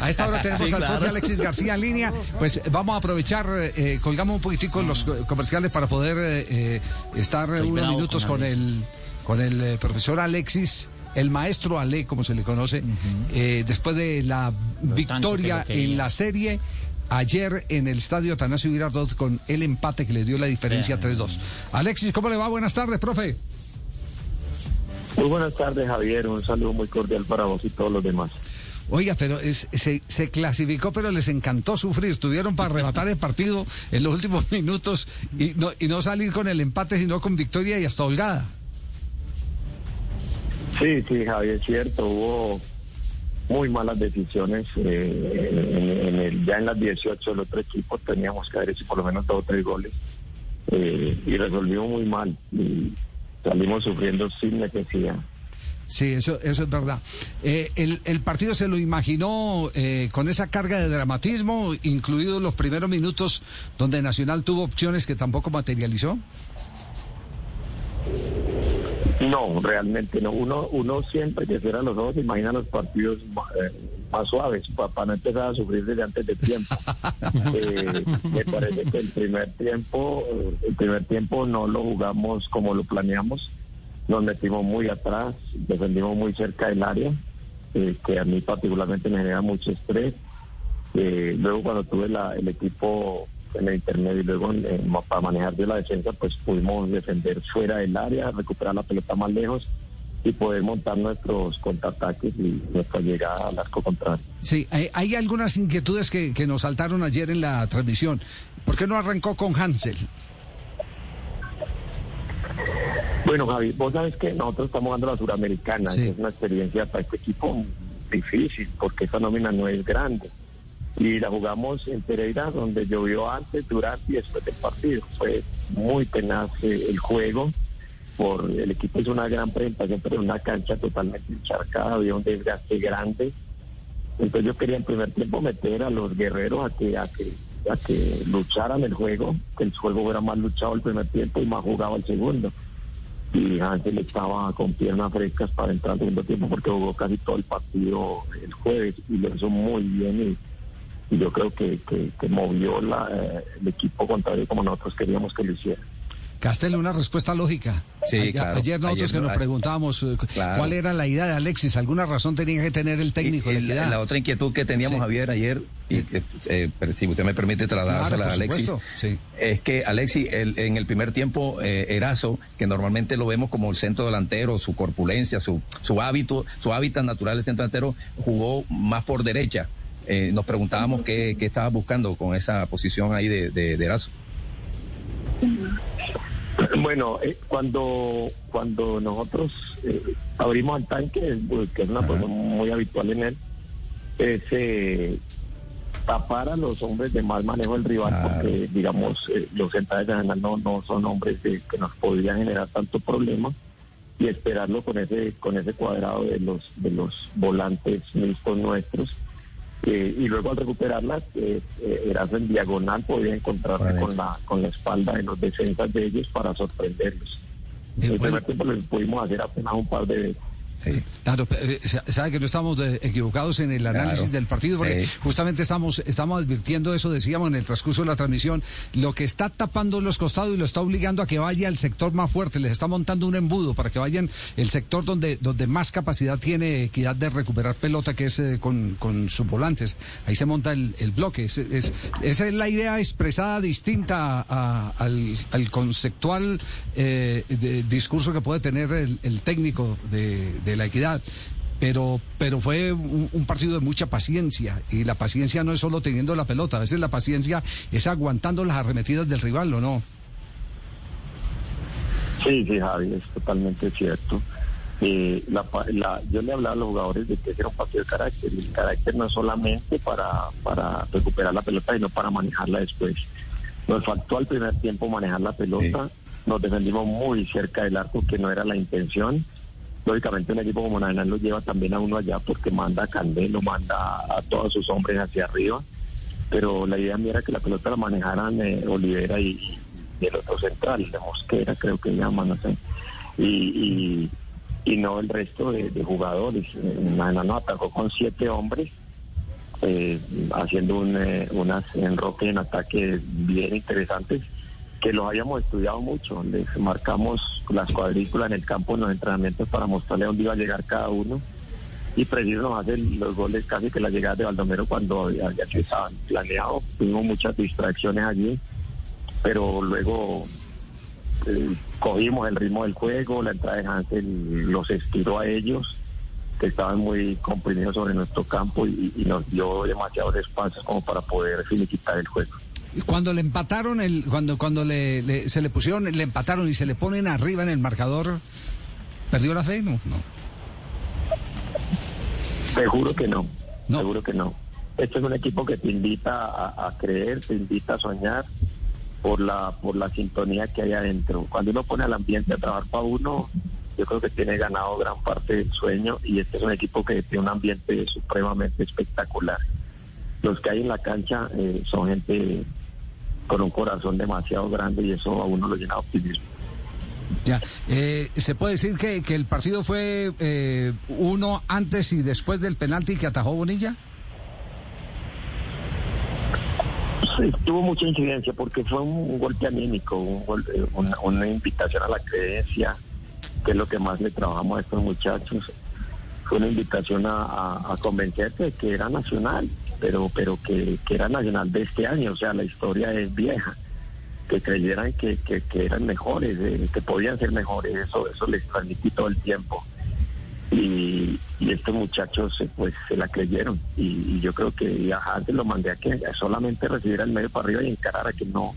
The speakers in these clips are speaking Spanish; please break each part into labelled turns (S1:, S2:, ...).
S1: A esta hora tenemos al profe Alexis García en línea. Pues vamos a aprovechar, eh, colgamos un poquitico los comerciales para poder eh, estar unos minutos con el, con el profesor Alexis el maestro Ale, como se le conoce, después de la victoria en la serie ayer en el estadio Atanasio Girardot con el empate que le dio la diferencia 3-2. Alexis, ¿cómo le va? Buenas tardes, profe.
S2: Muy buenas tardes, Javier. Un saludo muy cordial para vos y todos los demás.
S1: Oiga, pero se, clasificó, pero les encantó sufrir. Estuvieron para arrebatar el partido en los últimos minutos y no, salir con el empate, sino con victoria y hasta holgada.
S2: Sí, sí, Javier, es cierto. Hubo muy malas decisiones. Eh, ya en las 18 del otro equipo teníamos que haber hecho por lo menos dos o tres goles eh, y resolvimos muy mal y salimos sufriendo sin necesidad.
S1: Sí, eso, eso es verdad. Eh, el, el, partido se lo imaginó con esa carga de dramatismo, incluidos los primeros minutos donde Nacional tuvo opciones que tampoco materializó.
S2: No, realmente no. Uno, uno siempre que cierra los ojos imagina los partidos eh, más, suaves para no empezar a sufrir desde antes de tiempo. Eh, me parece que el primer tiempo, el primer tiempo no lo jugamos como lo planeamos. Nos metimos muy atrás, defendimos muy cerca del área, eh, que a mí particularmente me genera mucho estrés. luego cuando tuve el equipo en el intermedio y luego para manejar de la defensa pues pudimos defender fuera del área, recuperar la pelota más lejos y poder montar nuestros contraataques y nuestra llegada al arco contrario.
S1: Sí, hay, algunas inquietudes que, nos saltaron ayer en la transmisión. ¿Por qué no arrancó con Hansel?
S2: Bueno, Javi, vos sabes que nosotros estamos jugando la Suramericana, que es una experiencia para este equipo difícil, porque esta nómina no es grande y la jugamos en Pereira, donde llovió antes, durante y después del partido. Fue muy tenaz eh, el juego. Por, el equipo hizo una gran presentación, pero en una cancha totalmente encharcada, había un desgaste grande. Entonces yo quería en primer tiempo meter a los guerreros a que, a que, a que lucharan el juego, que el juego fuera más luchado el primer tiempo y más jugado el segundo. Y Ángel estaba con piernas frescas para entrar al segundo tiempo porque jugó casi todo el partido el jueves y lo hizo muy bien y yo creo que, que, movió la, eh, el equipo contrario como nosotros queríamos que lo hiciera.
S1: Castel, una respuesta lógica.
S3: Sí, claro.
S1: Ayer nosotros que nos preguntábamos eh, cuál era la idea de Alexis, alguna razón tenía que tener el técnico.
S3: de la, la, otra inquietud que teníamos, Javier, ayer, y eh, si usted me permite trasladársela a Alexis, es que Alexis, en el primer tiempo, Erazo, que normalmente lo vemos como el centro delantero, su corpulencia, su, su hábito, su hábitat natural, el centro delantero, jugó más por derecha eh, nos preguntábamos qué, qué estaba buscando con esa posición ahí de, de, Erazo.
S2: Bueno, eh, cuando cuando nosotros eh, abrimos el tanque, que es una cosa muy habitual en él, es tapar a los hombres de mal manejo del rival, porque digamos los centrales de no, no son hombres de, que nos podrían generar tanto problema y esperarlo con ese con ese cuadrado de los de los volantes mixtos nuestros eh, y luego al recuperarlas, eh, eh en diagonal, podía encontrarse con la, con la espalda de los defensas de ellos para sorprenderlos. En el primer tiempo lo pudimos hacer apenas un par de veces.
S1: Claro, eh, sabe que no estamos eh, equivocados en el análisis del partido, porque justamente estamos, estamos advirtiendo eso, decíamos en el transcurso de la transmisión, lo que está tapando los costados y lo está obligando a que vaya el sector más fuerte, les está montando un embudo para que vayan el sector donde, donde más capacidad tiene equidad de recuperar pelota, que es eh, con, con, sus volantes. Ahí se monta el, bloque. Es, esa es la idea expresada distinta al, conceptual discurso que puede tener el, técnico de de la equidad. Pero, pero fue un, partido de mucha paciencia y la paciencia no es solo teniendo la pelota, a veces la paciencia es aguantando las arremetidas del rival, ¿o no?
S2: Sí, sí, Javi, es totalmente cierto. Eh, la, yo le hablaba a los jugadores de que era un partido de carácter y el carácter no es solamente para, para recuperar la pelota, sino para manejarla después. Nos faltó al primer tiempo manejar la pelota, nos defendimos muy cerca del arco, que no era la intención lógicamente un equipo como Nacional lo lleva también a uno allá porque manda a Candelo, manda a todos sus hombres hacia arriba, pero la idea mía era que la pelota la manejaran eh, Olivera y, el otro central, de Mosquera creo que llaman, no sé, y, no el resto de, jugadores. Nacional nos atacó con siete hombres eh, haciendo un, eh, unas enroques en ataque bien interesantes que los habíamos estudiado mucho. Les marcamos las cuadrículas en el campo en los entrenamientos para mostrarle dónde iba a llegar cada uno. Y preciso nos hacen los goles casi que la llegada de Baldomero cuando ya, ya estaban planeados. Tuvimos muchas distracciones allí, pero luego eh, cogimos el ritmo del juego, la entrada de Hansel los estiró a ellos que estaban muy comprimidos sobre nuestro campo y, nos dio demasiados espacios como para poder finiquitar el juego.
S1: Cuando le empataron, el, cuando cuando le, se le pusieron, le empataron y se le ponen arriba en el marcador, ¿perdió la fe? No, no.
S2: Seguro que no, seguro que no. Este es un equipo que te invita a, a, creer, te invita a soñar por la por la sintonía que hay adentro. Cuando uno pone al ambiente a trabajar para uno, yo creo que tiene ganado gran parte del sueño y este es un equipo que tiene un ambiente supremamente espectacular. Los que hay en la cancha eh, son gente con un corazón demasiado grande y eso a uno lo llena de optimismo.
S1: Ya, eh, ¿se puede decir que, que el partido fue eh, uno antes y después del penalti que atajó Bonilla?
S2: Sí, tuvo mucha incidencia porque fue un, golpe anímico, una, una, invitación a la creencia, que es lo que más le trabajamos a estos muchachos. Fue una invitación a, convencerse de que era nacional, pero, pero que, era nacional de este año, o sea, la historia es vieja. Que creyeran que, que, eran mejores, eh, que podían ser mejores, eso, eso les transmití todo el tiempo. Y, estos muchachos eh, pues se la creyeron y, yo creo que a antes lo mandé a que solamente recibiera el medio para arriba y encarara que no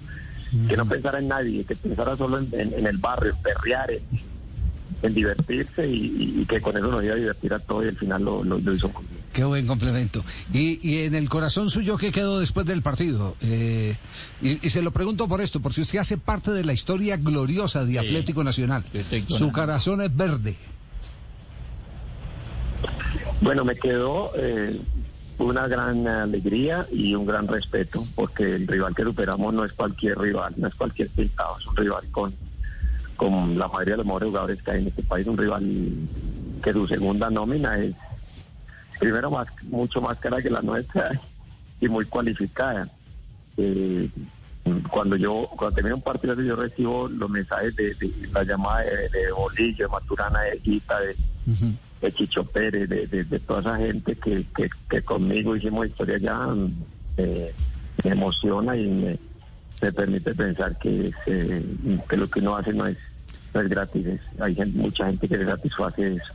S2: que no pensara en nadie, que pensara solo en, el barrio, en perrear, en divertirse y, que con eso nos iba a divertir a todos y al final lo, lo, hizo bien.
S1: Qué buen complemento. Y, y, en el corazón suyo, ¿qué quedó después del partido? Eh, y, se lo pregunto por esto, porque usted hace parte de la historia gloriosa de Atlético Nacional. Su corazón es verde.
S2: Bueno, me quedó eh, una gran alegría y un gran respeto, porque el rival que superamos no es cualquier rival, no es cualquier pintado, es un rival con con la mayoría de los mejores jugadores que hay en este país, un rival que su segunda nómina es primero más mucho más cara que la nuestra y muy cualificada. Eh, cuando yo cuando termino un partido yo recibo los mensajes de, la llamada de, Bolillo, de Maturana, de Guita, de, Chicho Pérez, de, toda esa gente que, que, conmigo hicimos historia ya, eh, me emociona y me, me permite pensar que, que lo que uno hace no es no es gratis. hay mucha gente que le satisface eso.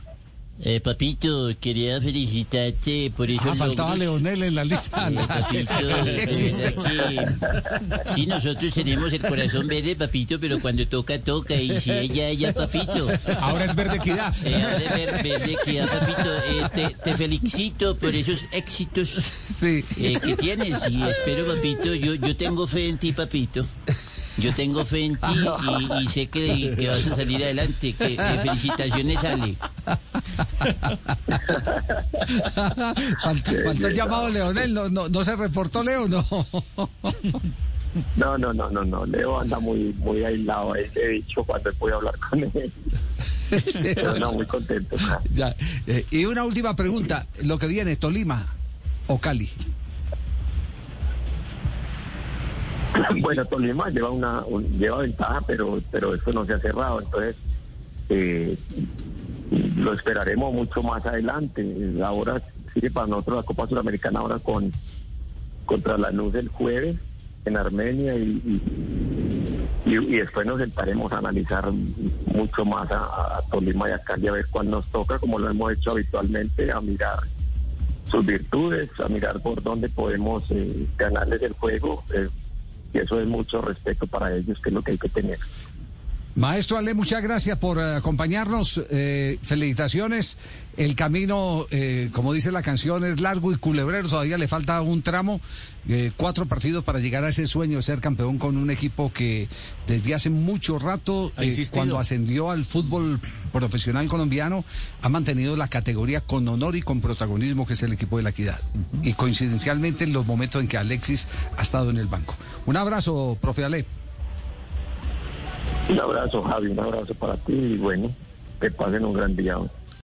S4: Eh, papito, quería felicitarte por eso.
S1: Ah, faltaba Leonel en la lista.
S4: Eh, papito, sí, nosotros tenemos el corazón verde, papito, pero cuando toca, toca. Y si ella, ella, papito.
S1: Ahora es verde equidad.
S4: Eh, ahora es verde, equidad, papito. Eh, te, te, felicito por esos éxitos sí. Eh, que tienes. Y espero, papito, yo, yo tengo fe en ti, papito. Yo tengo fe en ti y, sé que, que, vas a salir adelante. Que, felicitaciones, Ale.
S1: El llamado Leonel. ¿No, no, no se reportó Leo? No.
S2: No, no, no, no, no. Leo anda muy, muy aislado. He dicho cuando pude hablar con él. Pero no, muy contento.
S1: Ya. Eh, y una última pregunta. Lo que viene, Tolima o Cali.
S2: Bueno, Tolima lleva una lleva ventaja, pero pero eso no se ha cerrado, entonces eh, lo esperaremos mucho más adelante. Ahora sigue para nosotros la Copa Sudamericana ahora con contra la luz del jueves en Armenia y, y, después nos sentaremos a analizar mucho más a, Tolima y a Cali a ver cuál nos toca, como lo hemos hecho habitualmente, a mirar sus virtudes, a mirar por dónde podemos eh, ganarles el juego. Eh, y eso es mucho respeto para ellos, que es lo que hay que tener.
S1: Maestro Ale, muchas gracias por eh, acompañarnos. Eh, felicitaciones. El camino, eh, como dice la canción, es largo y culebrero. Todavía le falta un tramo, cuatro partidos para llegar a ese sueño de ser campeón con un equipo que desde hace mucho rato, cuando ascendió al fútbol profesional colombiano, ha mantenido la categoría con honor y con protagonismo, que es el equipo de la equidad. Y coincidencialmente en los momentos en que Alexis ha estado en el banco. Un abrazo, profe Ale.
S2: Un abrazo, Javi, un abrazo para ti y bueno, que pasen un gran día.